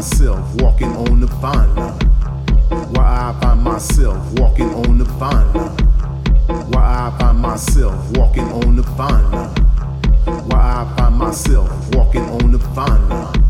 myself walking on the fine line? Why I find myself walking on the fine line? Why I find myself walking on the fine line? Why I find myself walking on the fine line?